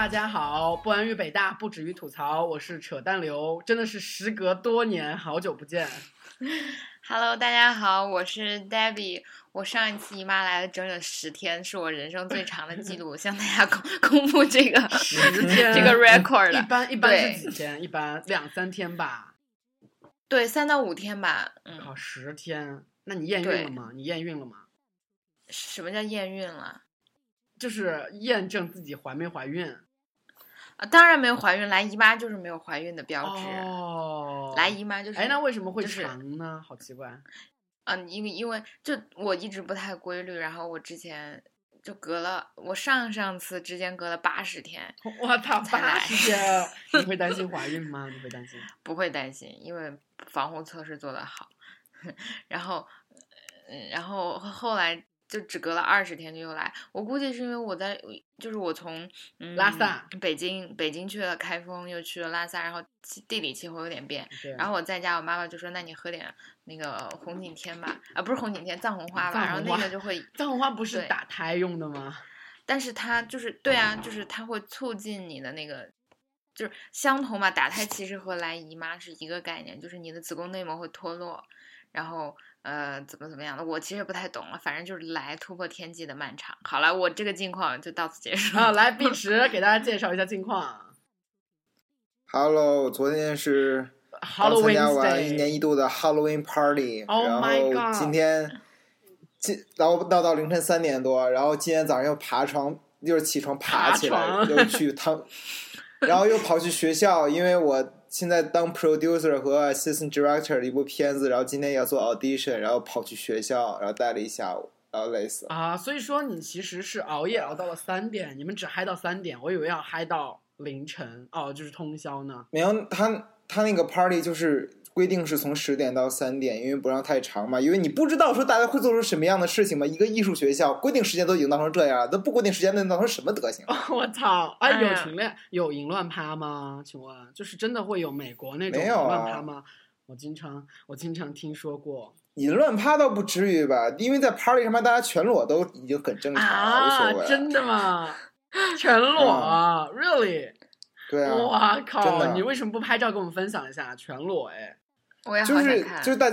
大家好，不安于北大，不止于吐槽，我是扯淡流，真的是时隔多年，好久不见。Hello，大家好，我是 Debbie。我上一次姨妈来了整整十天，是我人生最长的记录，向大家公公布这个十天这个 record 一般一般是几天？一般两三天吧。对，三到五天吧。嗯，好，十天，那你验孕了吗？你验孕了吗？什么叫验孕了？就是验证自己怀没怀孕。啊，当然没有怀孕，来姨妈就是没有怀孕的标志。哦，来姨妈就是哎，那为什么会就是长呢？好奇怪。嗯，因为因为就我一直不太规律，然后我之前就隔了，我上上次之间隔了八十天，我操，八十天，你会担心怀孕吗？你会担心？不会担心，因为防护措施做得好。然后，嗯，然后后来就只隔了二十天就又来。我估计是因为我在，就是我从嗯拉萨北京北京去了开封，又去了拉萨，然后气地理气候有点变。然后我在家，我妈妈就说：“那你喝点那个红景天吧，啊，不是红景天，藏红花吧。”然后那个就会，藏红花不是打胎用的吗？但是它就是对啊，就是它会促进你的那个，就是相同嘛。打胎其实和来姨妈是一个概念，就是你的子宫内膜会脱落，然后呃怎么怎么样的，我其实也不太懂了，反正就是来突破天际的漫长。好了，我这个近况就到此结束。啊，来，碧池给大家介绍一下近况。Hello，昨天是刚参加完一年一度的 Halloween Party，、Oh 然后今天今然后闹到凌晨三点多，然后今天早上又爬床，又是起床爬起来，又去 趟，然后又跑去学校，因为我现在当 producer 和 assistant director 的一部片子，然后今天要做 audition，然后跑去学校，然后待了一下午，然后累死了。啊，所以说你其实是熬夜熬到了三点，你们只嗨到三点，我以为要嗨到凌晨哦，就是通宵呢。没有，他他那个 party 就是规定是从十点到三点，因为不让太长嘛，因为你不知道说大家会做出什么样的事情嘛。一个艺术学校规定时间都已经闹成这样了，那不规定时间能闹成什么德行？我操！哎，有群恋有淫乱趴吗？请问，就是真的会有美国那种淫乱趴吗？我经常我经常听说过淫乱趴倒不至于吧，因为在 party 上面大家全裸都已经很正常了，无啊所谓。，真的吗？全裸啊？Really？对啊，哇靠！你为什么不拍照跟我们分享一下？全裸哎，我也好就是想看。就是大，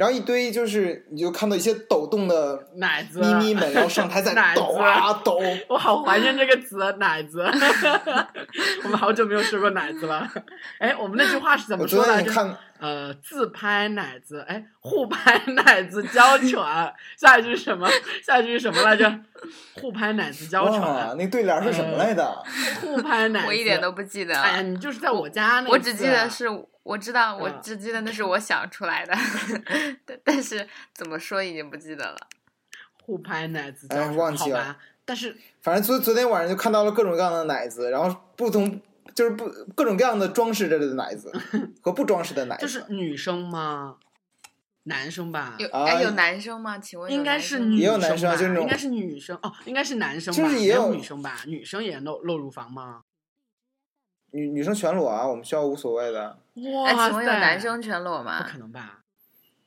然后一堆就是你就看到一些抖动的奶子咪咪们，然后上台在 奶子抖啊抖。我好怀念这个词“奶子”，我们好久没有说过奶子了。哎，我们那句话是怎么说来着？天你看，呃，自拍奶子，哎，互拍奶子娇喘。下一句是什么？下一句是什么来着？互拍奶子娇哇，喘，那对联是什么来的？互拍奶子。我一点都不记得了。哎呀，你就是在我家那次，我只记得是，我知道，我嗯只记得那是我想出来的，但但是怎么说已经不记得了。互拍奶子娇哎，忘记了好吧？但是反正昨昨天晚上就看到了各种各样的奶子，然后不同就是不各种各样的装饰着的奶子 和不装饰的奶子，就是女生吗？男生吧？有啊哎有男生吗？请问应该是女也有男生吧就是应该是女生哦，应该是男生吧，就是也有有女生吧？女生也露露乳房吗？女女生全裸啊，我们学校无所谓的。哇哎，请问有塞男生全裸不吗？可能吧？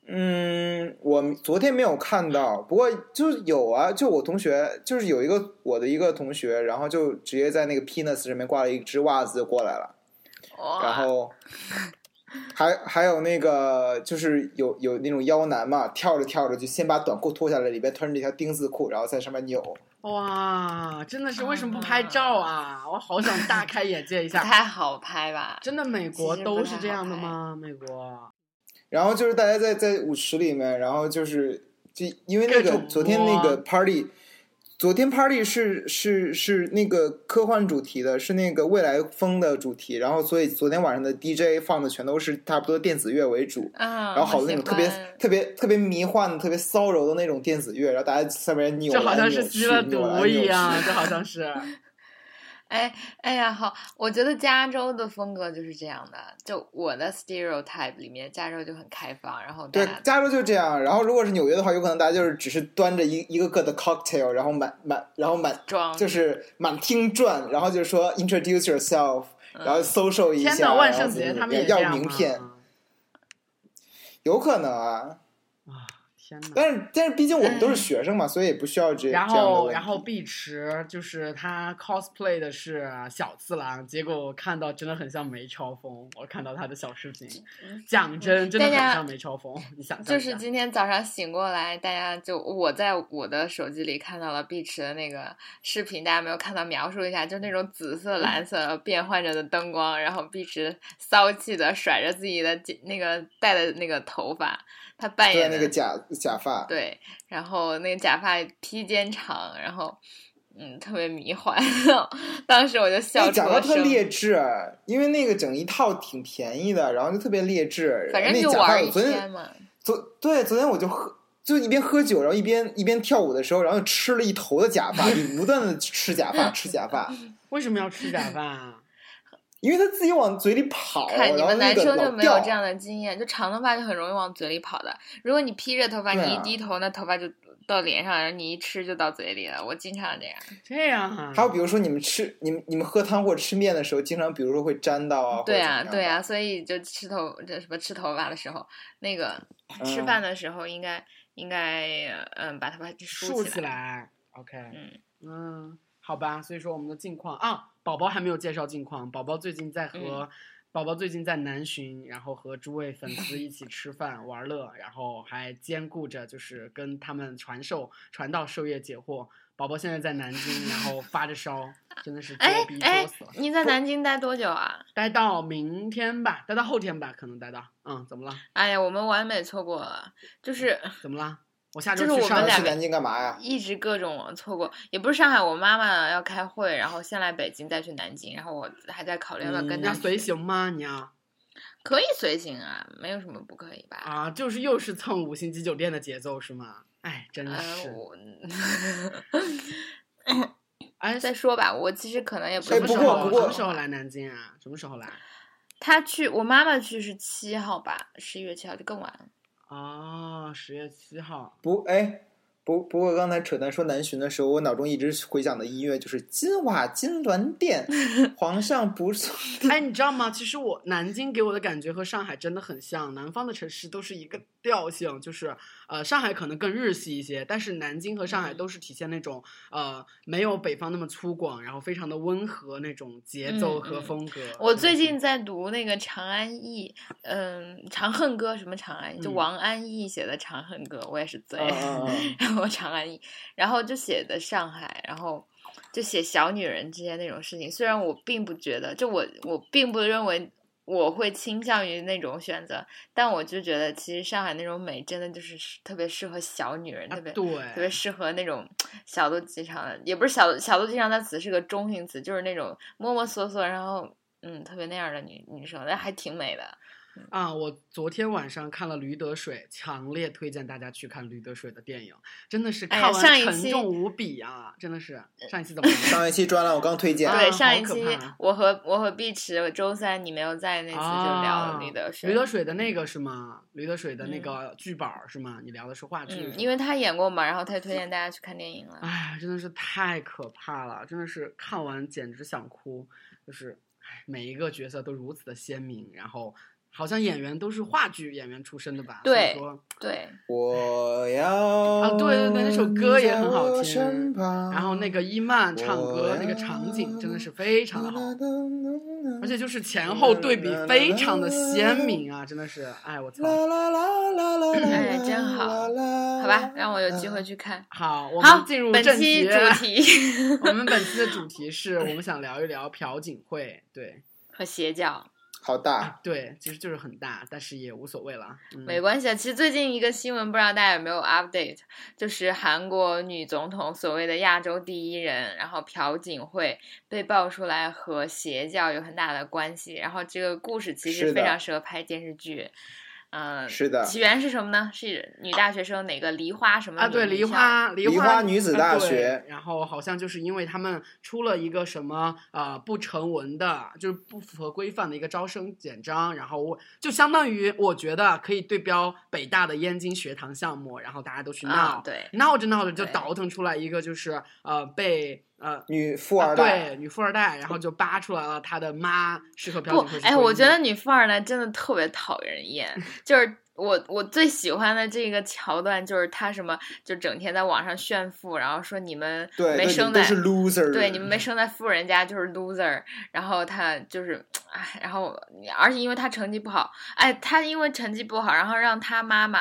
嗯，我昨天没有看到，不过就是有啊，就我同学就是有一个我的一个同学，然后就直接在那个 penis 上面挂了一只袜子就过来了，哇然后 还还有那个就是有有那种腰男嘛，跳着跳着就先把短裤脱下来，里边穿着一条丁字裤，然后在上面扭。哇，真的是为什么不拍照啊？我好想大开眼界一不下。太好拍吧？真的，美国都是这样的吗？美国然后就是大家在在舞池里面，然后就是就因为那个昨天那个 party，昨天 party 是是是那个科幻主题的，是那个未来风的主题，然后所以昨天晚上的 DJ 放的全都是差不多电子乐为主，啊，然后好多那种特别特别特别迷幻、特别骚柔的那种电子乐，然后大家上面扭就好像是来扭去，吸了扭来毒一扭样，去就好像是。哎哎呀，好，我觉得加州的风格就是这样的。就我的 stereotype 里面，加州就很开放，然后，对加州就这样。然后如果是纽约的话，有可能大家就是只是端着一一个个的 cocktail，然后满满，然后满装就是满厅转，然后就是说 introduce yourself，、然后 social 一下，天呐，万圣节他们也要名片，有可能啊。啊，天哪！但是但是毕竟我们都是学生嘛，所以也不需要这然后然后碧池就是他 cosplay 的是小次郎，结果我看到真的很像梅超风，我看到他的小视频，讲真真的很像梅超风，你想象就是今天早上醒过来，大家就我在我的手机里看到了碧池的那个视频，大家没有看到，描述一下，就那种紫色、蓝色变换着的灯光，然后碧池骚气的甩着自己的那个戴的那个头发，他扮对演那个假假发，对，然后那个假发披肩长，然后嗯，特别迷幻，当时我就笑那假发出了声。特劣质，因为那个整一套挺便宜的，然后就特别劣质。反正就玩一发我昨天天嘛，昨对昨天我就喝。就一边喝酒，然后一边一边跳舞的时候，然后吃了一头的假发，就不断的吃假发，吃假发，为什么要吃假发啊？因为他自己往嘴里跑，看你们男生就没有这样的经验，就长头发就很容易往嘴里跑的。如果你披着头发，你一低头，那头发就到脸上，然后你一吃就到嘴里了。我经常这样。这样啊？还有比如说你们吃你们你们喝汤或者吃面的时候，经常比如说会沾到啊，对啊啊，对啊，所以就吃头这什么吃头发的时候，那个吃嗯饭的时候应该应该嗯把头发梳起起来，OK，嗯嗯，好吧，所以说我们的近况啊，宝宝还没有介绍近况，宝宝最近在和、嗯宝宝最近在南巡，然后和诸位粉丝一起吃饭玩乐，然后还兼顾着就是跟他们传授传道授业解惑。宝宝现在在南京，然后发着烧，真的是哎作逼哎作死了。，你在南京待多久啊？待到明天吧，待到后天吧，可能待到。嗯，怎么了？哎呀，我们完美错过了，就是怎么了？我下就周去上海是我们俩去南京干嘛呀？一直各种错过，也不是上海，我妈妈要开会，然后先来北京，再去南京，然后我还在考虑要不要跟她去你要随行吗？你要可以随行啊，没有什么不可以吧？啊，就是又是蹭五星级酒店的节奏是吗？哎，真的，是。我 哎，再说吧，我其实可能也不什么时哎不过不过什么时候来南京啊？什么时候来？他去，我妈妈去是七号吧，十一月七号就更晚了。哦，十月七号。不，哎，不不过刚才扯淡说南巡的时候，我脑中一直回想的音乐就是金瓦金銮殿，皇上不送。哎，你知道吗？其实我南京给我的感觉和上海真的很像，南方的城市都是一个调性，就是呃，上海可能更日系一些，但是南京和上海嗯都是体现那种呃没有北方那么粗犷，然后非常的温和那种节奏和风格。我最近在读那个长安忆，嗯，《长恨歌》什么长安，就嗯王安忆写的《长恨歌》，我也是醉。嗯嗯嗯然后长安忆，然后就写的上海，然后就写小女人之间那种事情。虽然我并不觉得，就我我并不认为我会倾向于那种选择，但我就觉得其实上海那种美真的就是特别适合小女人，啊特别特别，适合那种小肚鸡肠的，也不是小小肚鸡肠，它词是个中性词，就是那种摸摸索索，然后嗯特别那样的女女生，但还挺美的。啊，我昨天晚上看了《驴得水》，强烈推荐大家去看《驴得水》的电影，真的是哎看完沉呀上一期重无比啊！真的是上一期怎么了？上一期专栏我刚推荐，啊对，上一期我和我和碧池，周三你没有在那次就聊了啊驴得水。驴得水的那个是吗？驴得水的那嗯个剧本儿是吗？你聊的是话剧是，嗯，因为他演过嘛，然后他就推荐大家去看电影了。哎，真的是太可怕了，真的是看完简直想哭，就是哎每一个角色都如此的鲜明，然后好像演员都是话剧演员出身的吧？对说对，我要啊对对对那首歌也很好听然后那个伊曼唱歌那个场景真的是非常的好，而而且就是前后对比非常的鲜明啊，真的是，哎我操！哎真好好吧，让我有机会去看。好，我好们进入本正题。期主题我们本期的主题是我们想聊一聊朴槿惠，对和邪教好大，啊，对，其实就是很大，但是也无所谓了。嗯、没关系啊。其实最近一个新闻，不知道大家有没有 update，就是韩国女总统所谓的亚洲第一人，然后朴槿惠被爆出来和邪教有很大的关系，然后这个故事其实非常适合拍电视剧。嗯，是的起源是什么呢？是女大学生哪个梨花什么啊，对，梨花梨梨花女子大学然后好像就是因为他们出了一个什么呃不成文的，就是不符合规范的一个招生简章，然后我就相当于我觉得可以对标北大的燕京学堂项目，然后大家都去闹，啊，对，闹着闹着就倒腾出来一个就是呃被呃。女富啊二代，对女富二代，然后就扒出来了她的妈是和朴不槿惠，哎，我觉得女富二代真的特别讨人厌，就是我我最喜欢的这个桥段就是他什么就整天在网上炫富，然后说你们对，没生在都是 loser，对，你们没生在富人家就是 loser，然后他就是，哎，然后而且因为他成绩不好，哎，他因为成绩不好，然后让他妈妈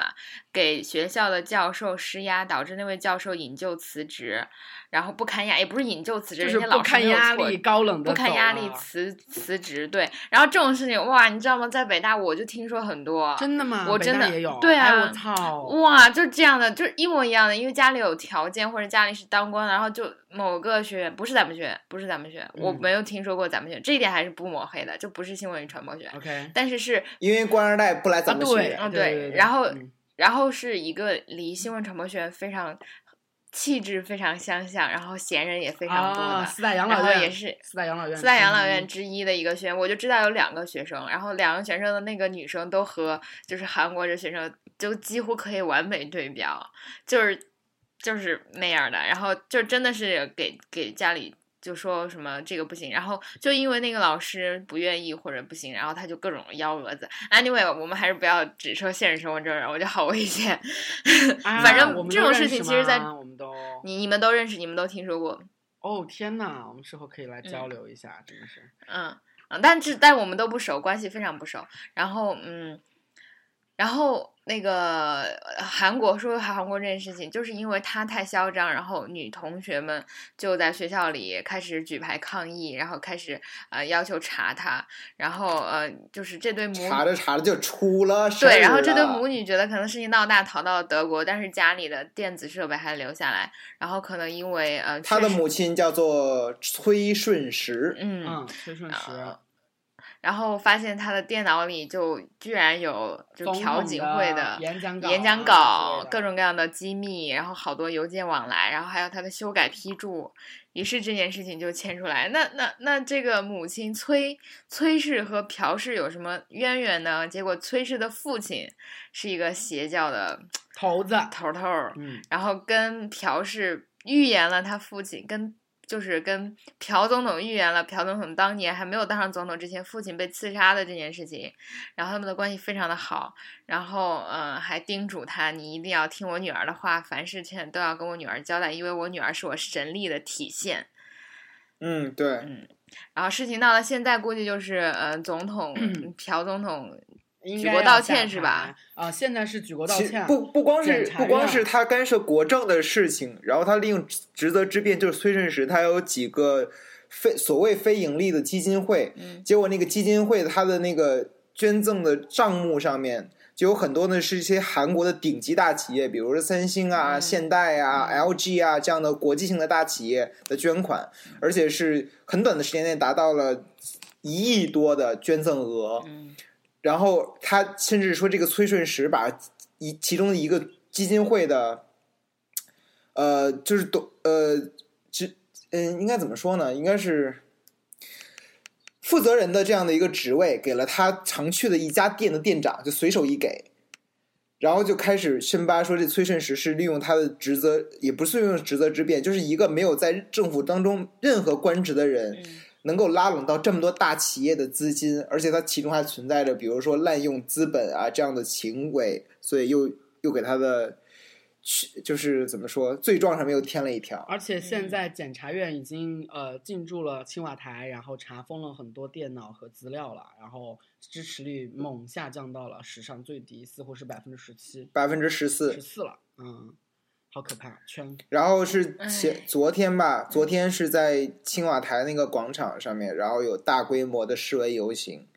给学校的教授施压，导致那位教授引咎辞职，然后不堪压，也不是引咎辞职，就是人家老不堪师压力，高冷的不堪压力辞辞职，对，然后这种事情哇，你知道吗？在北大我就听说很多，真的吗？我真的也有，对啊哎我操，哇，就这样的，就是一模一样的，因为家里有条件或者家里是当官的，然后就某个学院不是咱们学院，不是咱们学院，我嗯。没有听说过咱们学院，这一点还是不抹黑的，就不是新闻与传播学院，OK，但是是因为官二代不来咱啊对们学院，嗯对对然后嗯然后是一个离新闻传播学院非常气质非常相像，然后闲人也非常多的，啊，四大养然老院后也是四大养老院，四大养老院之一的一个学院，我就知道有两个学生，然后两个学生的那个女生都和就是韩国这学生就几乎可以完美对标，就是就是那样的，然后就真的是给给家里就说什么这个不行，然后就因为那个老师不愿意或者不行，然后他就各种幺蛾子。Anyway，我们还是不要只说现实生活中人，我觉得好危险。啊反正这种事情其实在吗我们都你你们都认识，你们都听说过，哦天呐，我们之后可以来嗯交流一下，真的是嗯嗯，但是但我们都不熟，关系非常不熟。然后嗯，然后那个呃韩国说韩国这件事情，就是因为他太嚣张，然后女同学们就在学校里开始举牌抗议，然后开始呃要求查他，然后呃就是这对母查着查着就出了事儿对，然后这对母女觉得可能事情闹大，逃到了德国，但是家里的电子设备还留下来，然后可能因为呃他的母亲叫做崔顺实，嗯嗯，崔顺实啊然后发现他的电脑里就居然有就朴槿惠的演讲稿演讲啊稿，各种各样的机密，然后好多邮件往来，然后还有他的修改批注，于是这件事情就牵出来。那那那这个母亲崔崔氏和朴氏有什么渊源呢？结果崔氏的父亲是一个邪教的头子，头头，嗯，然后跟朴氏预言了他父亲跟就是跟朴总统预言了朴总统当年还没有当上总统之前父亲被刺杀的这件事情，然后他们的关系非常的好，然后嗯、呃还叮嘱他你一定要听我女儿的话，凡事情都要跟我女儿交代，因为我女儿是我神力的体现。嗯，对，嗯然后事情到了现在，估计就是呃总统 朴总统应举国道歉是吧？啊，现在是举国道歉，不不光是不光是他干涉国政的事情，然后他利用职责之便，就是崔顺实他有几个非所谓非盈利的基金会，嗯结果那个基金会他的那个捐赠的账目上面。就有很多呢，是一些韩国的顶级大企业，比如说三星啊、嗯现代啊、LG 啊这样的国际性的大企业的捐款，而且是很短的时间内达到了一亿多的捐赠额。然后他甚至说，这个崔顺实把一其中的一个基金会的，呃，就是董呃，职嗯，应该怎么说呢？应该是负责人的这样的一个职位，给了他常去的一家店的店长，就随手一给。然后就开始深扒说，这崔顺实是利用他的职责，也不是利用职责之便，就是一个没有在政府当中任何官职的人，能够拉拢到这么多大企业的资金，而且它其中还存在着，比如说滥用资本啊这样的行为，所以又又给他的，去就是怎么说，罪状上面又添了一条。而且现嗯在检察院已经呃进驻了青瓦台，然后查封了很多电脑和资料了，然后支持率猛下降到了史上最低，似乎是百分之十七、百分之十四。十，四了，嗯，好可怕，全然后是前昨天吧，昨天是在青瓦台那个广场上面，然后有大规模的示威游行，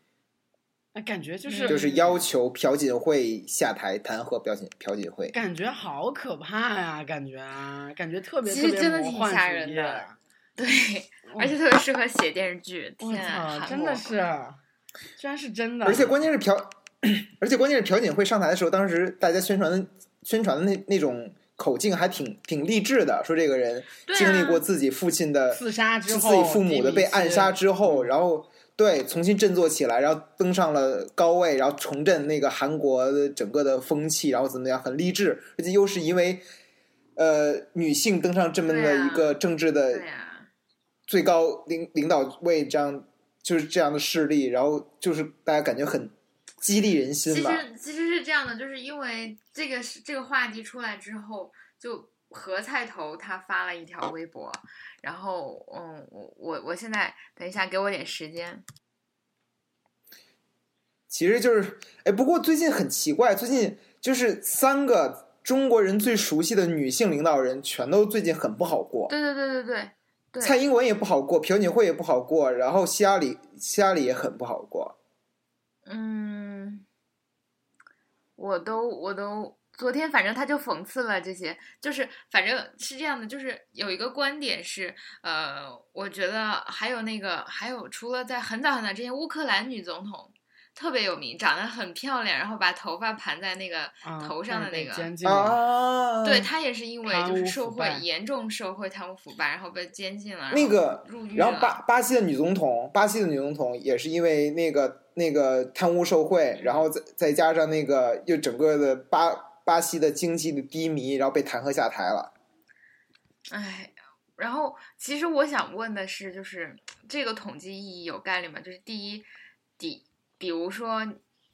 哎，感觉就嗯是就是要求朴槿惠下台弹劾朴槿朴槿惠。感觉好可怕呀，感觉啊，感觉特别其实真的挺吓人的啊对，而且特别适合写电视剧。我天啊，操，真的是，居然是真的，而且关键是朴，而且关键是朴槿惠上台的时候，当时大家宣传的宣传的那那种口径还挺挺励志的，说这个人经历过自己父亲的刺杀之后自，己父母的被暗杀之后，然后对重新振作起来，然后登上了高位，然后重振那个韩国的整个的风气，然后怎么样，很励志，而且又是因为呃女性登上这么的一个政治的、最高领领导位，这样就是这样的势力，然后就是大家感觉很激励人心吧。其实其实是这样的，就是因为这个是这个话题出来之后，就何菜头他发了一条微博，然后嗯，我我我现在等一下给我点时间，其实就是，哎，不过最近很奇怪，最近就是三个中国人最熟悉的女性领导人，全都最近很不好过。对对对对对对，蔡英文也不好过，朴槿惠也不好过，然后希拉里希拉里也很不好过。嗯，我都我都昨天反正他就讽刺了这些，就是反正是这样的，就是有一个观点是，呃，我觉得还有那个还有除了在很早很早之前，乌克兰女总统特别有名，长得很漂亮，然后把头发盘在那个啊头上的那个。监禁了啊，对她也是因为就是受贿严重受贿贪污腐败，然后被监禁了，那个入狱然后巴巴西的女总统，巴西的女总统也是因为那个那个贪污受贿，然后再再加上那个又整个的巴巴西的经济的低迷，然后被弹劾下台了。哎，然后其实我想问的是，就是这个统计意义有概率吗？就是第一，比比如说，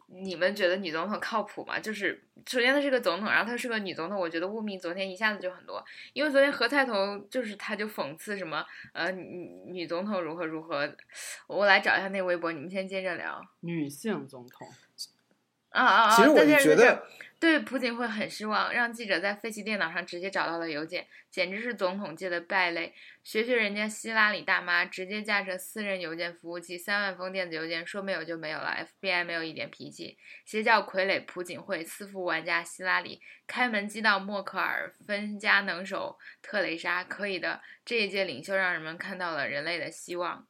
你们觉得女总统靠谱吗？就是首先她是个总统，然后她是个女总统，我觉得污名昨天一下子就很多，因为昨天何菜头就是他就讽刺什么呃女女总统如何如何，我来找一下那微博，你们先接着聊。女性总统，啊啊啊！其实我觉得，对朴槿惠很失望，让记者在废弃电脑上直接找到了邮件，简直是总统界的败类。学学人家希拉里大妈，直接架设私人邮件服务器，三万封电子邮件，说没有就没有了。FBI 没有一点脾气。邪教傀儡朴槿惠，私服玩家希拉里，开门击到默克尔，分家能手特蕾莎，可以的。这一届领袖让人们看到了人类的希望。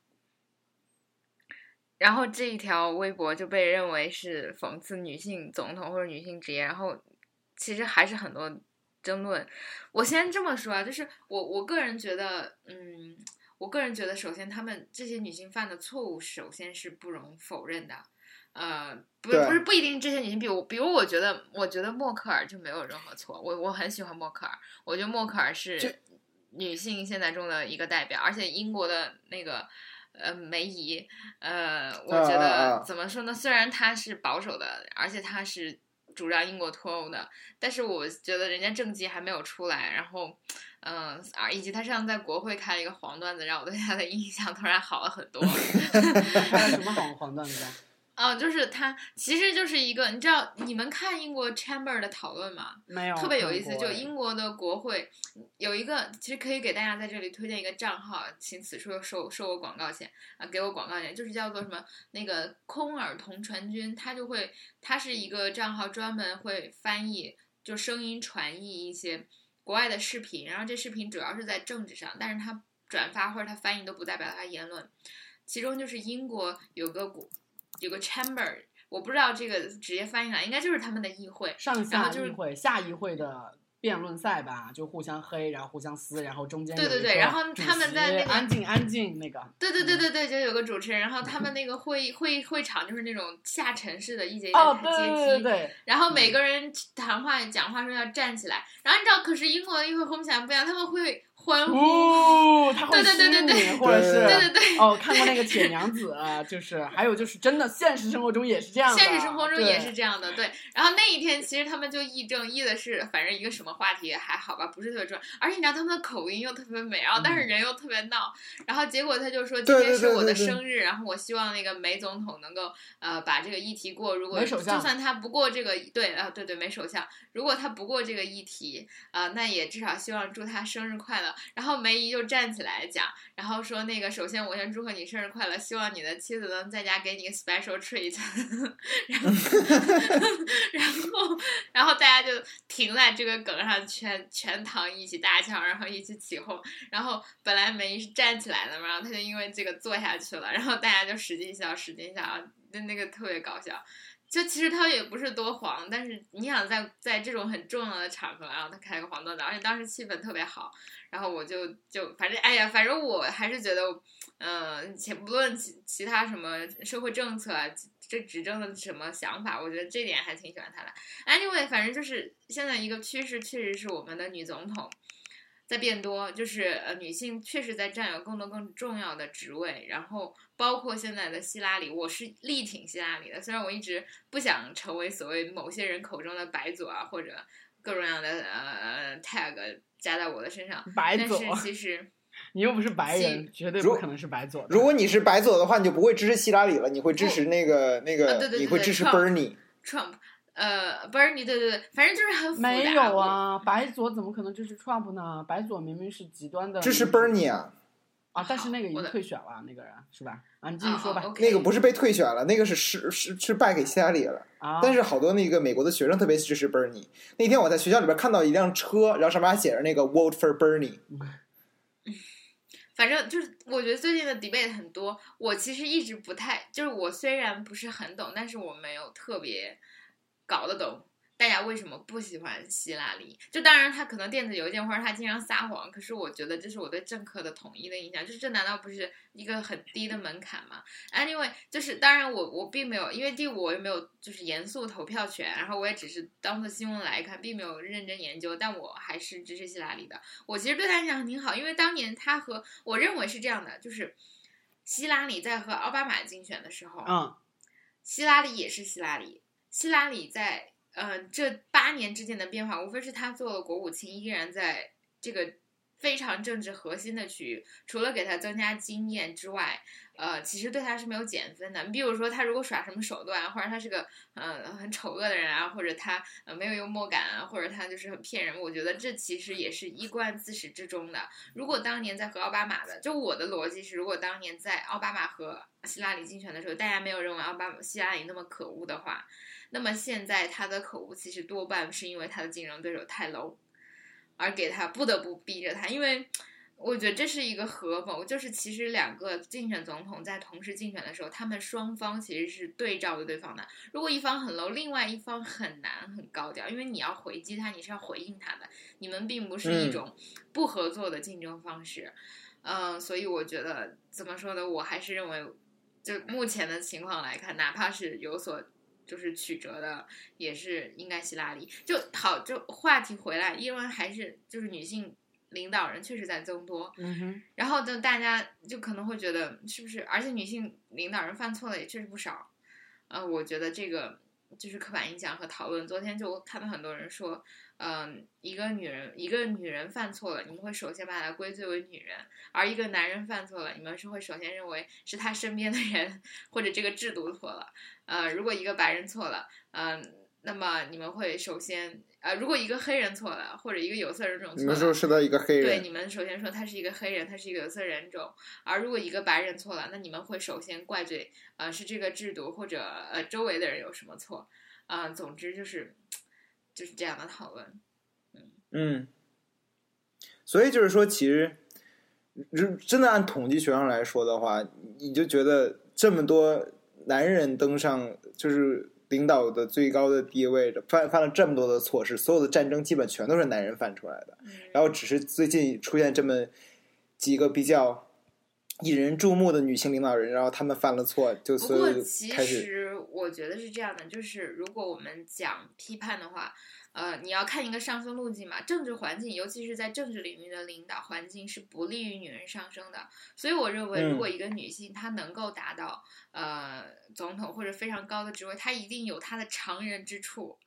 然后这一条微博就被认为是讽刺女性总统或者女性职业，然后其实还是很多争论。我先这么说啊，就是我我个人觉得，嗯，我个人觉得，首先她们这些女性犯的错误，首先是不容否认的。呃，不对不是不一定这些女性，比如比如我觉得，我觉得默克尔就没有任何错，我我很喜欢默克尔，我觉得默克尔是女性现在中的一个代表，而且英国的那个呃梅姨，呃，我觉得怎么说呢？虽然他是保守的，而且他是主张英国脱欧的，但是我觉得人家政绩还没有出来，然后。嗯，啊以及他上次在国会开了一个黄段子，让我对他的印象突然好了很多。还有什么好黄段子啊？哦，就是他其实就是一个，你知道你们看英国 Chamber 的讨论吗？没有，特别有意思，就英国的国会有一个，其实可以给大家在这里推荐一个账号，请此处收收我广告钱啊，给我广告钱，就是叫做什么那个空耳同传君，他就会，他是一个账号，专门会翻译，就声音传译一些国外的视频，然后这视频主要是在政治上，但是他转发或者他翻译都不代表他言论，其中就是英国有个国有个 Chamber。我不知道这个直接翻译来，应该就是他们的议会，上下议会、下议会的辩论赛吧，就互相黑，然后互相撕，然后中间对对对然后他们在那个安静安静那个，对对对对对，就有个主持人，然后他们那个会议会议会场就是那种下沉式的一节一节阶对对对梯，对，然后每个人谈话讲话时候要站起来，然后你知道，可是英国的议会和我们想的不一样，他们会欢呼，哦，他会对对对对对。吸你或者是对对对。对哦，看过那个铁娘子，就是还有就是真的现实生活中也是这样的，现实生活中也是这样的，对。然后那一天其实他们就议政议的是，反正一个什么话题还好吧，不是特别重要，而且你知道他们的口音又特别美，然后但是嗯。人又特别闹，然后结果他就说今天是我的生日，然后我希望那个梅总统能够呃把这个议题过，如果就算他不过这个对啊对对梅首相，如果他不过这个议题啊、那也至少希望祝他生日快乐。然后梅姨就站起来讲，然后说那个首先我先祝贺你生日快乐，希望你的妻子能在家给你个 special treat，然后 然后然后大家就停在这个梗上，全全堂一起大笑，然后一起起哄。然后本来梅姨是站起来的嘛，然后她就因为这个坐下去了，然后大家就使劲笑，使劲笑，那那个特别搞笑。就其实他也不是多黄，但是你想在在这种很重要的场合，然后他开个黄段子，而且当时气氛特别好，然后我就就反正哎呀，反正我还是觉得，嗯、且不论其其他什么社会政策啊，这执政的什么想法，我觉得这点还挺喜欢他的。Anyway，反正就是现在一个趋势，确实是我们的女总统。在变多，就是呃，女性确实在占有更多更重要的职位，然后包括现在的希拉里，我是力挺希拉里的，虽然我一直不想成为所谓某些人口中的白左啊，或者各种各样的呃 tag 加在我的身上，白左是，其实 你又不是白人，绝对不可能是白左。如果你是白左的话，你就不会支持希拉里了，你会支持那个那个，啊对对对对你会支持 Trump Bernie。Trump，呃，Bernie，对对对，反正就是很复杂。没有啊，白左怎么可能支持 Trump 呢？白左明明是极端的支持 Bernie 啊，啊，但是那个已经退选了，那个人是吧？啊，你继我续说吧。那个不是被退选了，那个是是是是败给希拉里了。啊，但是好多那个美国的学生特别支持 Bernie。那天我在学校里边看到一辆车，然后上面还写着那个 “Vote for Bernie”。反正就是，我觉得最近的 debate 很多，我其实一直不太，就是我虽然不是很懂，但是我没有特别搞得懂大家为什么不喜欢希拉里。就当然他可能电子邮件或者他经常撒谎，可是我觉得这是我对政客的统一的印象，就是这难道不是一个很低的门槛吗？Anyway，就是当然我我并没有，因为第五我也没有就是严肃投票权，然后我也只是当做新闻来看，并没有认真研究，但我还是支持希拉里的。我其实对他印象挺好，因为当年他和我认为是这样的，就是希拉里在和奥巴马竞选的时候，嗯，希拉里也是希拉里，希拉里在呃这八年之间的变化，无非是他做了国务卿，依然在这个非常政治核心的区域，除了给他增加经验之外，呃，其实对他是没有减分的。你比如说，他如果耍什么手段，或者他是个呃很丑恶的人啊，或者他呃没有幽默感啊，或者他就是很骗人，我觉得这其实也是一贯自始至终的。如果当年在和奥巴马的，就我的逻辑是，如果当年在奥巴马和希拉里竞选的时候，大家没有认为奥巴希拉里那么可恶的话，那么现在他的口误其实多半是因为他的竞争对手太 low，而给他不得不逼着他，因为。我觉得这是一个合谋，就是其实两个竞选总统在同时竞选的时候，他们双方其实是对照着对方的。如果一方很 low，另外一方很难很高调，因为你要回击他，你是要回应他的，你们并不是一嗯种不合作的竞争方式。嗯、所以我觉得怎么说呢？我还是认为，就目前的情况来看，哪怕是有所就是曲折的，也是应该希拉里。就好，就话题回来，因为还是就是女性领导人确实在增多，嗯哼，然后就，大家就可能会觉得是不是？而且女性领导人犯错的也确实不少。呃，我觉得这个就是刻板印象和讨论。昨天就看到很多人说，嗯、一个女人一个女人犯错了，你们会首先把她归罪为女人；而一个男人犯错了，你们是会首先认为是他身边的人或者这个制度错了。呃，如果一个白人错了，嗯、那么你们会首先呃，如果一个黑人错了，或者一个有色人种你们错了，说是到一个黑人对，你们首先说他是一个黑人，他是一个有色人种，而如果一个白人错了，那你们会首先怪罪，呃，是这个制度或者呃周围的人有什么错，啊、总之就是就是这样的讨论。嗯，所以就是说，其实真真的按统计学上来说的话，你就觉得这么多男人登上就是领导的最高的地位的，犯犯了这么多的错事，所有的战争基本全都是男人犯出来的。嗯，然后只是最近出现这么几个比较引人注目的女性领导人，然后他们犯了错，就不所有开始实我觉得是这样的，就是如果我们讲批判的话，呃，你要看一个上升路径嘛。政治环境，尤其是在政治领域的领导环境是不利于女人上升的。所以我认为，嗯如果一个女性她能够达到呃总统或者非常高的职位，她一定有她的常人之处。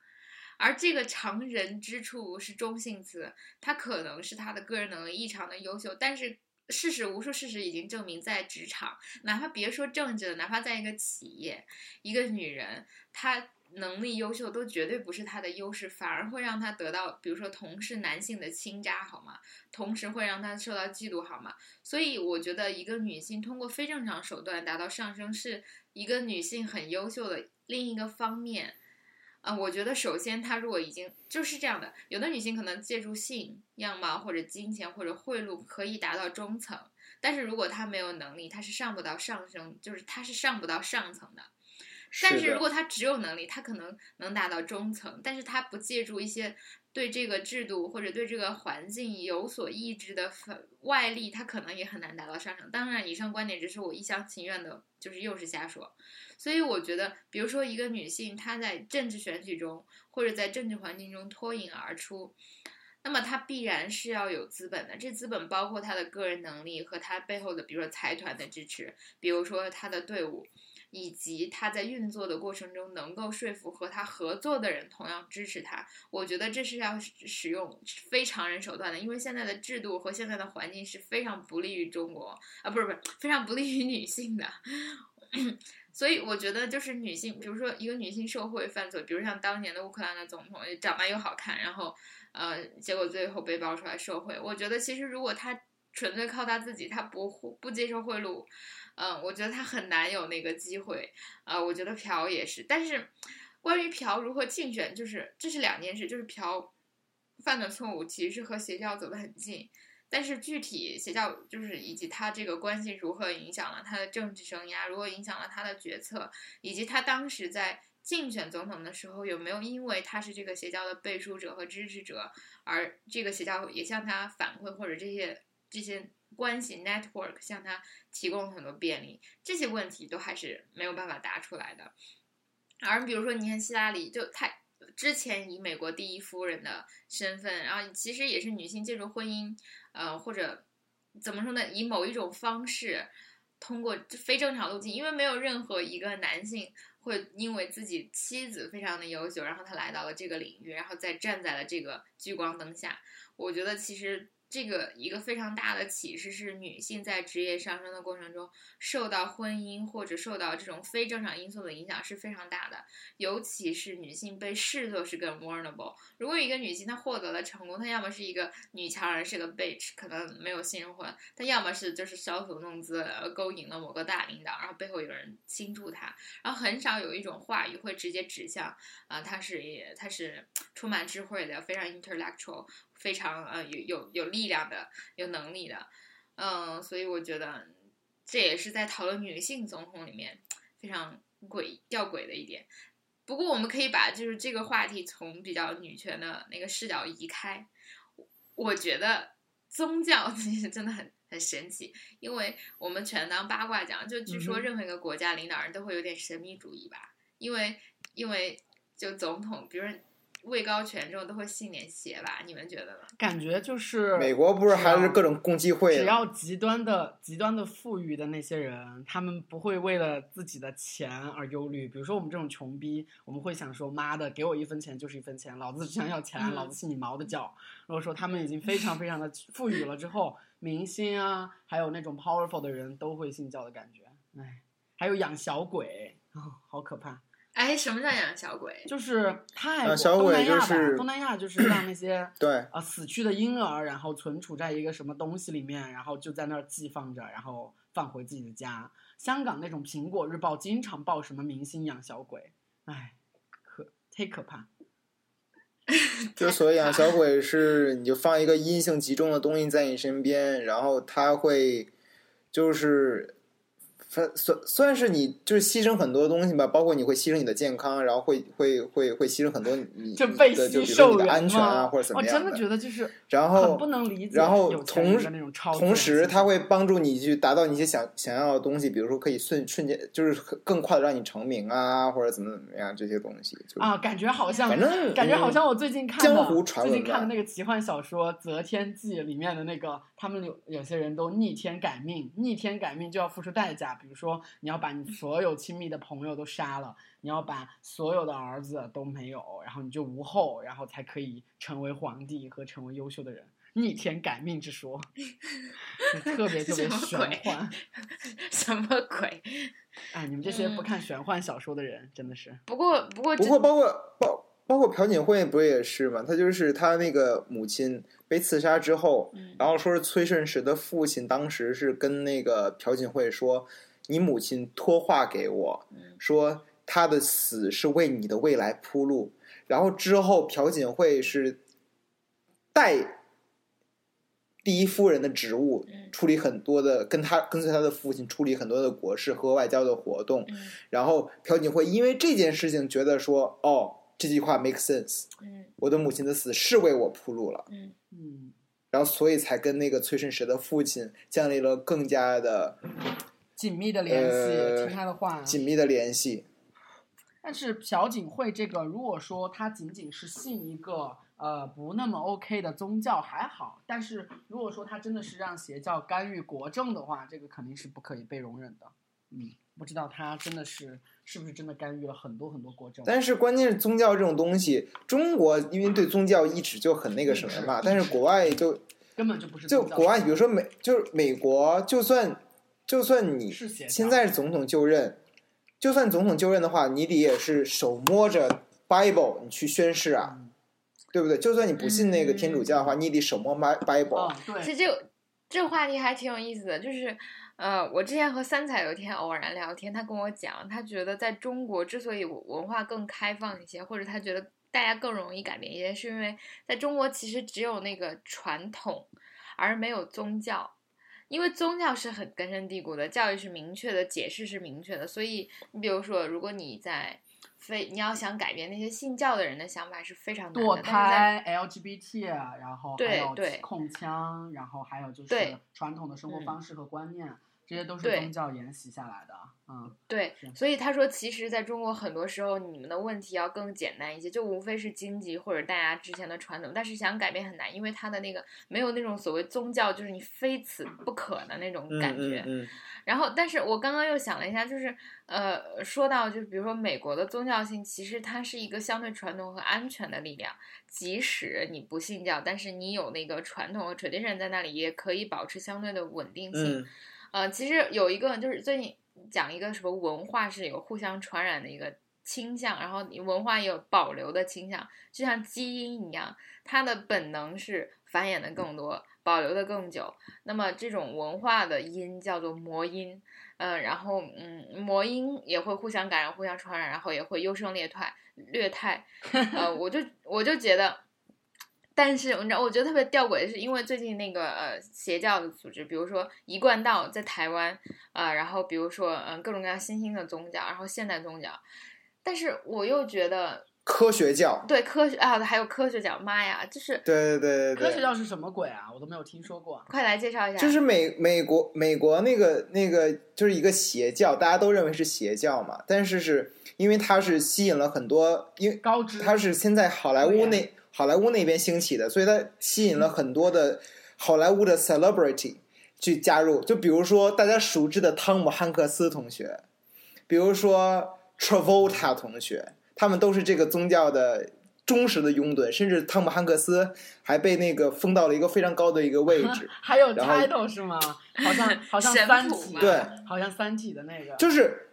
而这个常人之处是中性词，她可能是她的个人能力异常的优秀，但是事实无数事实已经证明，在职场，哪怕别说政治了，哪怕在一个企业，一个女人她能力优秀，都绝对不是她的优势，反而会让她得到，比如说同是男性的倾轧，好吗？同时会让她受到嫉妒，好吗？所以我觉得一个女性通过非正常手段达到上升，是一个女性很优秀的另一个方面。啊、我觉得首先她如果已经就是这样的，有的女性可能借助性、样貌或者金钱或者贿赂可以达到中层，但是如果她没有能力，她是上不到上升，就是她是上不到上层的。但是如果他只有能力，他可能能达到中层，但是他不借助一些对这个制度或者对这个环境有所抑制的外力，他可能也很难达到上层。当然，以上观点只是我一厢情愿的，就是又是瞎说。所以我觉得，比如说一个女性，她在政治选举中或者在政治环境中脱颖而出，那么他必然是要有资本的，这资本包括他的个人能力和他背后的，比如说财团的支持，比如说他的队伍，以及他在运作的过程中能够说服和他合作的人同样支持他。我觉得这是要使用非常人手段的，因为现在的制度和现在的环境是非常不利于中国啊，不是不是非常不利于女性的。所以我觉得，就是女性，比如说一个女性受贿犯罪，比如像当年的乌克兰的总统，长得又好看，然后。呃，结果最后被爆出来受贿。我觉得其实如果他纯粹靠他自己，他不不接受贿赂，嗯，我觉得他很难有那个机会。呃，我觉得朴也是。但是关于朴如何竞选，就是这是两件事。就是朴犯的错误其实是和邪教走得很近，但是具体邪教就是以及他这个关系如何影响了他的政治生涯，如何影响了他的决策，以及他当时在。竞选总统的时候，有没有因为他是这个邪教的背书者和支持者，而这个邪教也向他反馈，或者这些这些关系 network 向他提供很多便利？这些问题都还是没有办法答出来的。而比如说，你看希拉里，就他之前以美国第一夫人的身份，然后其实也是女性介入婚姻，呃，或者怎么说呢？以某一种方式通过非正常路径，因为没有任何一个男性。会因为自己妻子非常的优秀，然后他来到了这个领域，然后再站在了这个聚光灯下。我觉得其实。这个一个非常大的启示是，女性在职业上升的过程中，受到婚姻或者受到这种非正常因素的影响是非常大的。尤其是女性被视作是更 vulnerable。如果一个女性她获得了成功，她要么是一个女强人，是个 bitch，可能没有新婚；她要么是就是搔首弄姿，勾引了某个大领导，然后背后有人倾注她，然后很少有一种话语会直接指向啊，她是她是充满智慧的，非常 intellectual。非常呃有有有力量的有能力的，嗯，所以我觉得这也是在讨论女性总统里面非常诡吊诡的一点。不过我们可以把就是这个话题从比较女权的那个视角移开。我觉得宗教 其实真的很很神奇，因为我们全当八卦讲，就据说任何一个国家领导人都会有点神秘主义吧，因为因为就总统，比如。位高权重都会信点邪吧？你们觉得呢？感觉就是美国不是还是各种共济会？只要极端的、极端的富裕的那些人，他们不会为了自己的钱而忧虑。比如说我们这种穷逼，我们会想说：“妈的，给我一分钱就是一分钱，老子只想要钱，老子信你毛的教。”如果说他们已经非常非常的富裕了之后，明星啊，还有那种 powerful 的人都会信教的感觉。哎，还有养小鬼啊，好可怕。哎，什么叫养小鬼？就是泰国、东南亚吧，东南亚就是让那些 对啊死去的婴儿，然后存储在一个什么东西里面，然后就在那儿寄放着，然后放回自己的家。香港那种苹果日报经常报什么明星养小鬼，哎，可忒可怕。就所以养小鬼是，你就放一个阴性极重的东西在你身边，然后他会就是。算算算是你就是牺牲很多东西吧，包括你会牺牲你的健康，然后会会会会牺牲很多你 就被的就比如你的安全啊或者怎么样我真的觉得就是。然后不能理解，然后同同时他会帮助你去达到你一些想想要的东西，比如说可以瞬瞬间就是更快的让你成名啊，或者怎么怎么样这些东西啊，感觉好像反正感觉好像我最近看的最近看的那个奇幻小说《择天记》里面的那个，他们有有些人都逆天改命，逆天改命就要付出代价，比如说你要。把你所有亲密的朋友都杀了，你要把所有的儿子都没有，然后你就无后，然后才可以成为皇帝和成为优秀的人。逆天改命之说，特别特别玄幻，什么鬼？哎，你们这些不看玄幻小说的人，真的是。不过不过不过，包括包包括朴槿惠不也是吗？他就是他那个母亲被刺杀之后，然后说是崔顺实的父亲当时是跟那个朴槿惠说。你母亲托话给我说，她的死是为你的未来铺路。然后之后，朴槿惠是代第一夫人的职务，处理很多的跟他跟随他的父亲处理很多的国事和外交的活动。然后朴槿惠因为这件事情觉得说，哦，这句话 make sense。我的母亲的死是为我铺路了。嗯，然后所以才跟那个崔顺实的父亲建立了更加的。紧密的联系，听他的话。紧密的联系。但是朴槿惠这个，如果说他仅仅是信一个呃不那么 OK 的宗教还好，但是如果说他真的是让邪教干预国政的话，这个肯定是不可以被容忍的。嗯，不知道他真的是是不是真的干预了很多很多国政。但是关键是宗教这种东西，中国因为对宗教一直就很那个什么嘛，但是国外就根本就不是就国外，比如说美就是美国，就算就算你现在是总统就任，就算总统就任的话，你得也是手摸着 Bible 你去宣誓啊，嗯对不对？就算你不信那个天主教的话，你也得手摸 Bi- Bible。其实这个这个话题还挺有意思的，就是呃，我之前和三彩有一天偶然聊天，他跟我讲，他觉得在中国之所以文化更开放一些，或者他觉得大家更容易改变一些，是因为在中国其实只有那个传统，而没有宗教。因为宗教是很根深蒂固的，教育是明确的，解释是明确的，所以你比如说，如果你在非你要想改变那些信教的人的想法是非常难的，但是在胎、LGBT，然后还有控枪，然后还有就是传统的生活嗯方式和观念，这些都是宗教沿袭下来的。嗯，对，所以他说，其实在中国很多时候，你们的问题要更简单一些，就无非是经济或者大家之前的传统，但是想改变很难，因为他的那个没有那种所谓宗教，就是你非此不可的那种嗯感觉。嗯嗯，然后，但是我刚刚又想了一下，就是呃，说到就是比如说美国的宗教性，其实它是一个相对传统和安全的力量，即使你不信教，但是你有那个传统和 tradition 在那里，也可以保持相对的稳定性。嗯。呃，其实有一个就是最近讲一个什么文化是有互相传染的一个倾向，然后你文化也有保留的倾向，就像基因一样，它的本能是繁衍的更多，保留的更久。那么这种文化的因叫做魔因，嗯、然后嗯，魔因也会互相感染、互相传染，然后也会优胜劣汰，劣汰。呃，我就我就觉得。但是你知道，我觉得特别吊诡的是，因为最近那个呃邪教的组织，比如说一贯道在台湾，啊，然后比如说嗯、呃各种各样新兴的宗教，然后现代宗教，但是我又觉得科学教，对科学啊，还有科学教，妈呀，就是对对对对对，科学教是什么鬼啊？我都没有听说过。快来介绍一下，就是美美国美国那个那个就是一个邪教，大家都认为是邪教嘛，但是是因为它是吸引了很多，因为高知，它是现在好莱坞那好莱坞那边兴起的，所以它吸引了很多的好莱坞的 celebrity 去加入。就比如说大家熟知的汤姆汉克斯同学，比如说 Travolta 同学，他们都是这个宗教的忠实的拥趸，甚至汤姆汉克斯还被那个封到了一个非常高的一个位置。还有 title 是吗？好像好像 三体，对，好像三体的那个，就是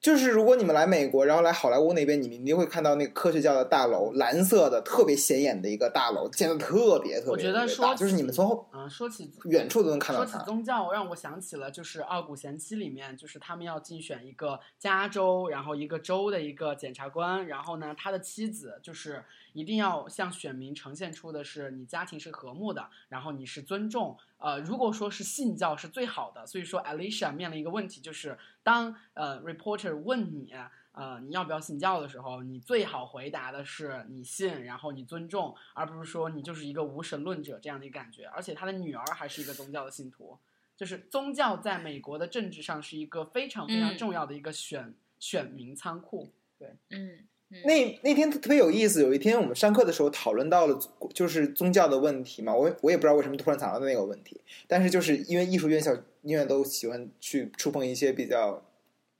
就是，如果你们来美国，然后来好莱坞那边，你们一定会看到那个科学教的大楼，蓝色的，特别显眼的一个大楼，建的特别特别我觉得说大，就是你们从后嗯，说起远处都能看到说起。宗教，让我想起了就是《傲骨贤妻》里面，就是他们要竞选一个加州，然后一个州的一个检察官，然后呢，他的妻子就是一定要向选民呈现出的是你家庭是和睦的，然后你是尊重。呃，如果说是信教是最好的，所以说 Alicia 面临一个问题，就是当呃 reporter 问你。呃，你要不要信教的时候，你最好回答的是你信，然后你尊重，而不是说你就是一个无神论者这样的一个感觉。而且他的女儿还是一个宗教的信徒，就是宗教在美国的政治上是一个非常非常嗯重要的一个选、选民仓库。对，嗯那那天特别有意思，有一天我们上课的时候讨论到了就是宗教的问题嘛，我我也不知道为什么突然想到那个问题，但是就是因为艺术院校永远都喜欢去触碰一些比较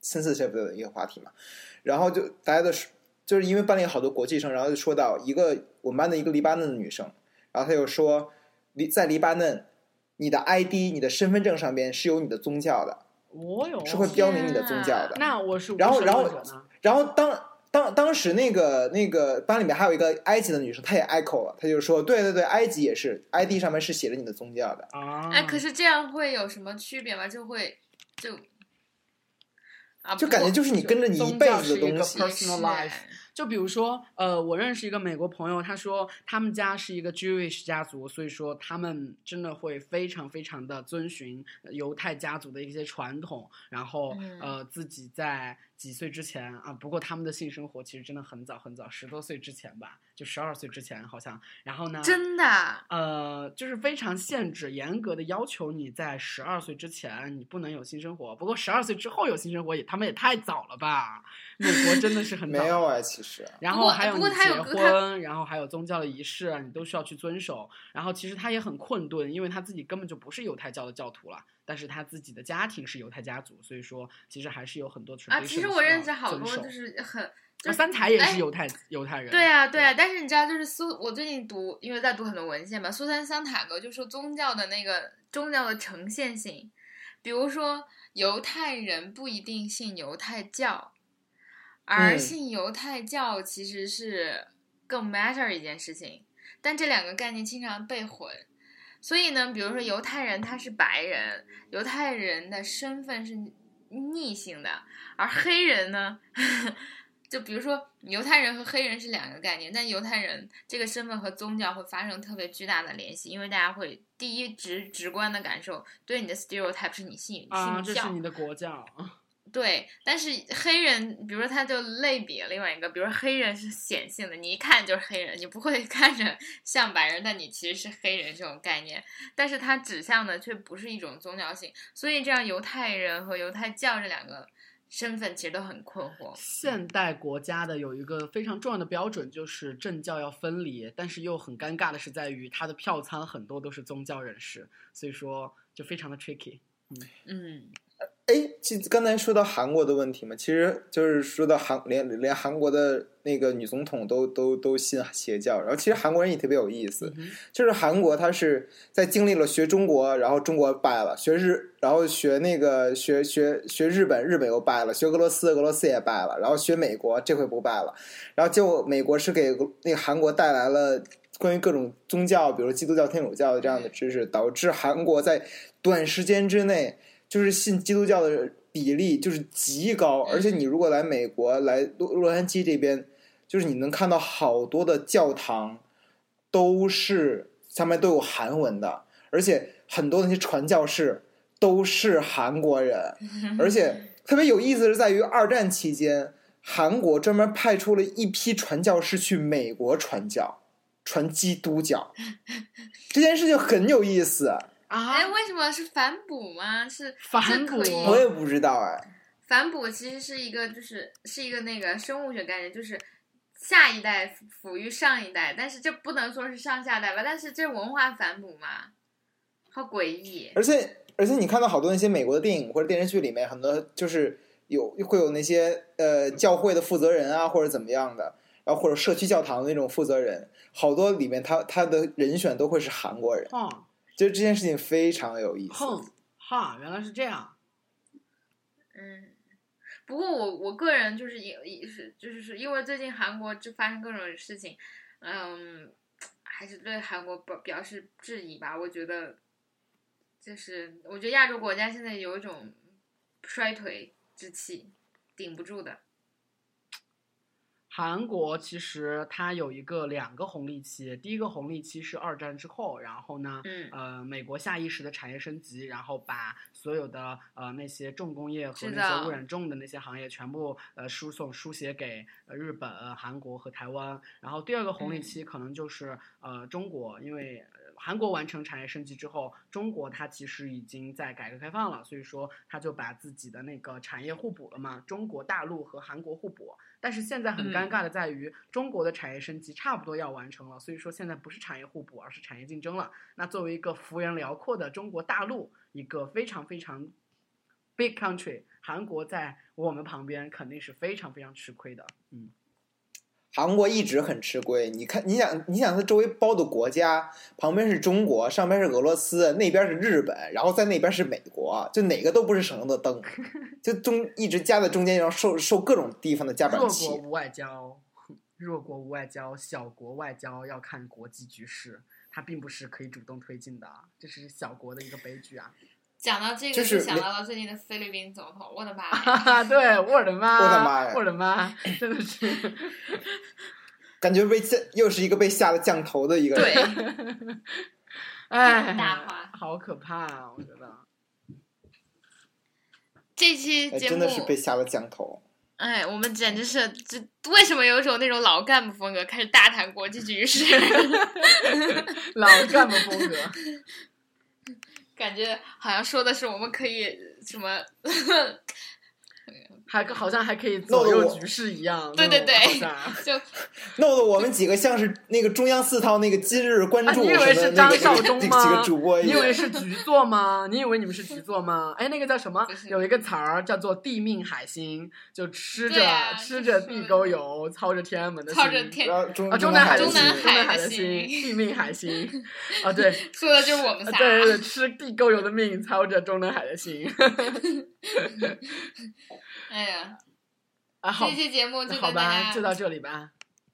sensitive 的一个话题嘛，然后就大家都是就是因为班里有好多国际生，然后就说到一个我们班的一个黎巴嫩的女生，然后她就说黎在黎巴嫩，你的 ID 你的身份证上边是有你的宗教的，我有是会标明你的宗教的。那我是然后然后？然后当当当时那个那个班里面还有一个埃及的女生，她也 echo 了，她就说：“对对对，埃及也是，ID 上面是写着你的宗教的。啊，哎，可是这样会有什么区别吗？就会就啊，就感觉就是你跟着你一辈子的东西就比如说，呃，我认识一个美国朋友，他说他们家是一个 Jewish 家族，所以说他们真的会非常非常的遵循犹太家族的一些传统，然后、嗯呃自己在几岁之前啊，不过他们的性生活其实真的很早很早，十多岁之前吧，就十二岁之前好像。然后呢，真的，呃，就是非常限制、严格的要求你在十二岁之前你不能有性生活。不过十二岁之后有性生活也他们也太早了吧？美国真的是很早。没有啊，其实。然后还有你结婚，然后还有宗教的仪式，啊你都需要去遵守。然后其实他也很困顿，因为他自己根本就不是犹太教的教徒了，但是他自己的家庭是犹太家族，所以说其实还是有很多啊，其实我认识好多就是很。就三才也哎是犹太、犹太人。对啊，对啊，但是你知道，就是苏，我最近读，因为在读很多文献嘛，苏珊·桑塔格就说宗教的那个宗教的呈现性，比如说犹太人不一定信犹太教，而嗯信犹太教其实是更 matter 一件事情，但这两个概念经常被混。所以呢，比如说犹太人他是白人，犹太人的身份是逆性的，而黑人呢，就比如说犹太人和黑人是两个概念，但犹太人这个身份和宗教会发生特别巨大的联系，因为大家会第一直直观的感受，对你的 stereotype 是你信啊，信教，这是你的国教。对，但是黑人，比如说他就类比另外一个，比如说黑人是显性的，你一看就是黑人，你不会 看着像白人，但你其实是黑人这种概念，但是它指向的却不是一种宗教性，所以这样犹太人和犹太教这两个身份其实都很困惑。现代国家的有一个非常重要的标准，就是政教要分离，但是又很尴尬的是在于它的票仓很多都是宗教人士，所以说就非常的 tricky。嗯嗯，哎，就刚才说到韩国的问题嘛，其实就是说到韩连连韩国的那个女总统都都都信邪教，然后其实韩国人也特别有意思，嗯就是韩国他是在经历了学中国，然后中国败了，学日，然后学那个学学学日本，日本又败了，学俄罗斯，俄罗斯也败了，然后学美国，这回不败了，然后结果美国是给那个韩国带来了关于各种宗教，比如基督教、天主教的这样的知识，导致韩国在短时间之内就是信基督教的比例就是极高，而且你如果来美国，来洛洛杉矶这边，就是你能看到好多的教堂都是上面都有韩文的，而且很多那些传教士都是韩国人，而且特别有意思的是在于二战期间，韩国专门派出了一批传教士去美国传教，传基督教，这件事情很有意思，啊哎，，为什么是反哺吗？是反是可以哺我也不知道哎。反哺其实是一个，就是是一个那个生物学概念，就是下一代抚育上一代，但是这不能说是上下代吧，但是这文化反哺嘛，好诡异。而且而且你看到好多那些美国的电影或者电视剧里面，很多就是有会有那些呃教会的负责人啊，或者怎么样的，然后或者社区教堂的那种负责人，好多里面他他的人选都会是韩国人，哼就这件事情非常有意思。哼哈，原来是这样。嗯，不过我我个人就是也也是就是是因为最近韩国就发生各种事情，嗯，还是对韩国表表示质疑吧。我觉得，就是我觉得亚洲国家现在有一种衰退之气，顶不住的。韩国其实它有一个两个红利期，第一个红利期是二战之后，然后呢，嗯呃，美国下意识的产业升级，然后把所有的呃那些重工业和那些污染重的那些行业全部呃输送输血给呃日本、韩国和台湾。然后第二个红利嗯期可能就是呃中国，因为。呃韩国完成产业升级之后，中国它其实已经在改革开放了，所以说它就把自己的那个产业互补了嘛，中国大陆和韩国互补。但是现在很尴嗯尬的在于，中国的产业升级差不多要完成了，所以说现在不是产业互补，而是产业竞争了。那作为一个幅员辽阔的中国大陆，一个非常非常 big country，韩国在我们旁边肯定是非常非常吃亏的。嗯，韩国一直很吃亏，你看，你想，你想它周围包的国家，旁边是中国，上边是俄罗斯，那边是日本，然后在那边是美国，就哪个都不是省油的灯，就中一直夹在中间，然后受受各种地方的夹板气弱国。无外交，弱国无外交，小国外交要看国际局势，它并不是可以主动推进的，这是小国的一个悲剧啊！讲到这个，就是想到了最近的菲律宾总统，我的妈对，我的妈，我的妈呀我的妈，真的是。感觉被降又是一个被下了降头的一个人。对，哎，大话好可怕啊！我觉得，这期哎，节目真的是被下了降头。哎，我们简直是这为什么有一种那种老干部风格，开始大谈国际局势，老干部风格。感觉好像说的是我们可以什么，还好像还可以左右局势一样。对对对 就弄得我们几个像是那个中央四套那个今日关啊，注 你以为是张绍忠吗？几个主播，你以为是局座吗？你以为你们是局座吗？哎，那个叫什么有一个词儿叫做“地命海星”，就吃着、啊吃着地沟油，操着天安门的心，操着天啊，中南海的心，中南海中南海的的心，地命海星。啊，对，说的就是我们啊仨。对对对，吃地沟油的命，操着中南海的心。哎呀，啊，好这，期节目就好吧，就到这里吧。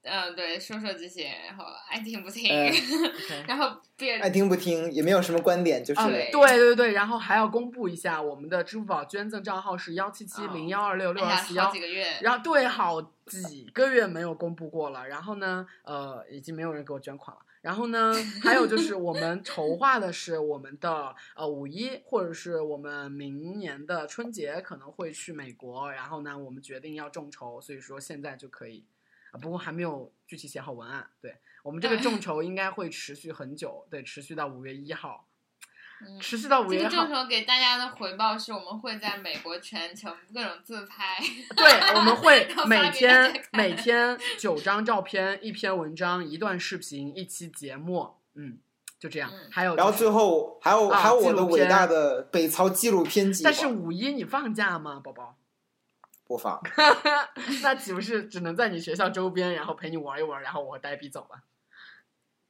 嗯，对，说说这些，然后爱听不听，然后别爱听不听，也没有什么观点，就是、啊，对对对对，然后还要公布一下，我们的支付宝捐赠账号是幺七七零幺二六六二四幺几。个月，然后对，好几个月没有公布过了。然后呢，呃，已经没有人给我捐款了。然后呢，还有就是我们筹划的是我们的呃五一，或者是我们明年的春节可能会去美国。然后呢，我们决定要众筹，所以说现在就可以啊，不过还没有具体写好文案。对我们这个众筹应该会持续很久，对，持续到五月一号，嗯持续到五月一这个众。筹给大家的回报是我们会在美国全球各种自拍，对，我们 会每天每天九张照片，一篇文章，一段视频，一期节目，嗯，就这样。嗯还有、然后最，后还有、啊还有我的伟大的北曹纪录片计划，但是五一你放假吗，宝宝？不放。那岂不是只能在你学校周边，然后陪你玩一玩，然后我和呆逼走了，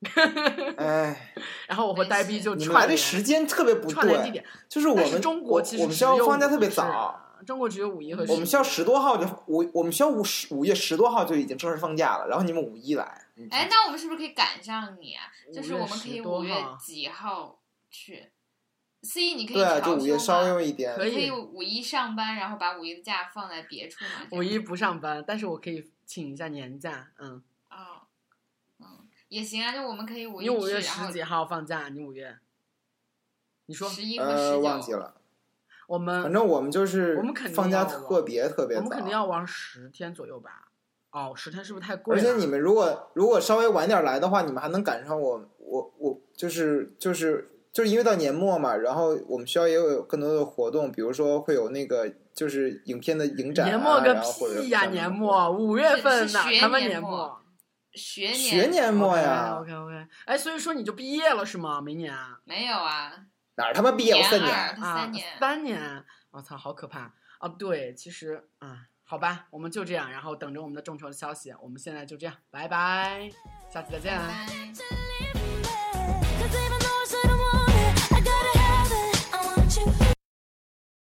哎，然后我和呆逼就你们来串联的时间特别不对，串联地点。但是就是我们中国其实我我们学校有放假特别早，，中国只有五一和我们学校十多号就五我们学校五十五月十多号就已经正式放假了，然后你们五一来，嗯哎，那我们是不是可以赶上你啊？就是我们可以10多五月号几号去？C 你可以对啊，调就五月稍微一点可，以以五一上班，然后把五一的假放在别处嘛？这样五一不上班，但是我可以请一下年假，嗯。也行啊，就我们可以五一你五月十几号放假？你五月？你说十一和十呃，忘记了，我们反正我们就是我们肯定放假要特别特别早，我们肯定要玩十天左右吧？哦，十天是不是太贵了而了？且你们如果如果稍微晚点来的话，你们还能赶上我我我就是就是就是因为到年末嘛，然后我们学校也有更多的活动，比如说会有那个就是影片的影展、啊，年末个然后或者屁呀！像年末五月份呢是是，学他们年末年末。学年学年末呀 OK OK，哎，所以说你就毕业了是吗？明年啊？没有啊，哪儿他妈毕业我三年，他三年，三年，我操，好可怕啊！对，其实啊，好吧，我们就这样，然后等着我们的众筹的消息。我们现在就这样，拜拜，下次再见。拜拜。